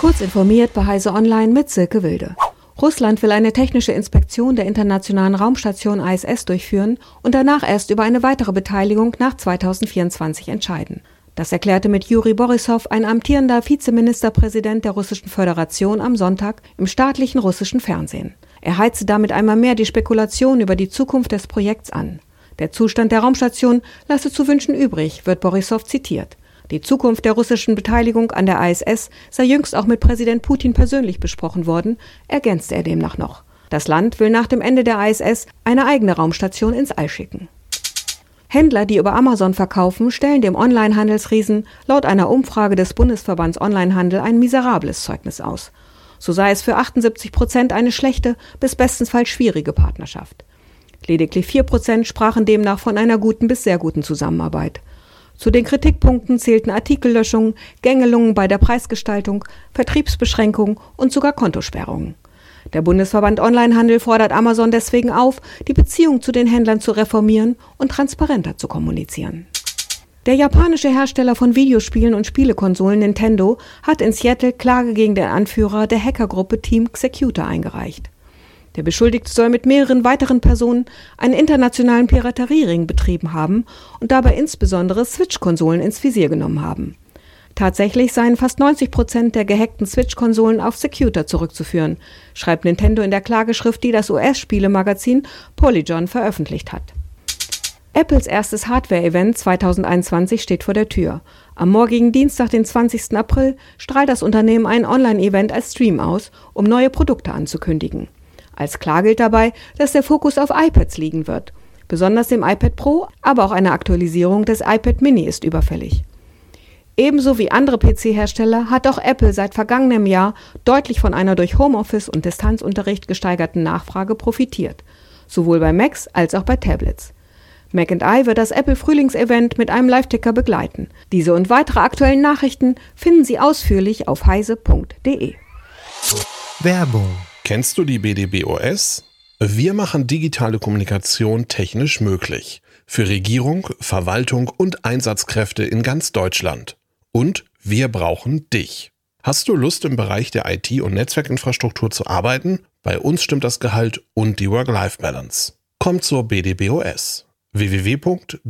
Kurz informiert bei Heise Online mit Silke Wilde. Russland will eine technische Inspektion der internationalen Raumstation ISS durchführen und danach erst über eine weitere Beteiligung nach 2024 entscheiden. Das erklärte mit Juri Borissow ein amtierender Vizeministerpräsident der Russischen Föderation am Sonntag im staatlichen russischen Fernsehen. Er heizte damit einmal mehr die Spekulation über die Zukunft des Projekts an. Der Zustand der Raumstation lasse zu wünschen übrig, wird Borissow zitiert. Die Zukunft der russischen Beteiligung an der ISS sei jüngst auch mit Präsident Putin persönlich besprochen worden, ergänzte er demnach noch. Das Land will nach dem Ende der ISS eine eigene Raumstation ins All schicken. Händler, die über Amazon verkaufen, stellen dem Onlinehandelsriesen laut einer Umfrage des Bundesverbands Onlinehandel ein miserables Zeugnis aus. So sei es für 78 Prozent eine schlechte bis bestensfalls schwierige Partnerschaft. Lediglich 4 Prozent sprachen demnach von einer guten bis sehr guten Zusammenarbeit. Zu den Kritikpunkten zählten Artikellöschungen, Gängelungen bei der Preisgestaltung, Vertriebsbeschränkungen und sogar Kontosperrungen. Der Bundesverband Onlinehandel fordert Amazon deswegen auf, die Beziehung zu den Händlern zu reformieren und transparenter zu kommunizieren. Der japanische Hersteller von Videospielen und Spielekonsolen Nintendo hat in Seattle Klage gegen den Anführer der Hackergruppe Team Executor eingereicht. Der Beschuldigte soll mit mehreren weiteren Personen einen internationalen Pirateriering betrieben haben und dabei insbesondere Switch-Konsolen ins Visier genommen haben. Tatsächlich seien fast 90 Prozent der gehackten Switch-Konsolen auf Secutor zurückzuführen, schreibt Nintendo in der Klageschrift, die das US-Spielemagazin Polygon veröffentlicht hat. Apples erstes Hardware-Event 2021 steht vor der Tür. Am morgigen Dienstag, den 20. April, strahlt das Unternehmen ein Online-Event als Stream aus, um neue Produkte anzukündigen. Als klar gilt dabei, dass der Fokus auf iPads liegen wird. Besonders dem iPad Pro, aber auch eine Aktualisierung des iPad Mini ist überfällig. Ebenso wie andere PC-Hersteller hat auch Apple seit vergangenem Jahr deutlich von einer durch Homeoffice und Distanzunterricht gesteigerten Nachfrage profitiert, sowohl bei Macs als auch bei Tablets. Mac I wird das Apple Frühlingsevent mit einem Live-Ticker begleiten. Diese und weitere aktuellen Nachrichten finden Sie ausführlich auf heise.de. Werbung Kennst du die BDBOS? Wir machen digitale Kommunikation technisch möglich. Für Regierung, Verwaltung und Einsatzkräfte in ganz Deutschland. Und wir brauchen dich. Hast du Lust im Bereich der IT- und Netzwerkinfrastruktur zu arbeiten? Bei uns stimmt das Gehalt und die Work-Life-Balance. Komm zur BDBOS. www.bdbos.de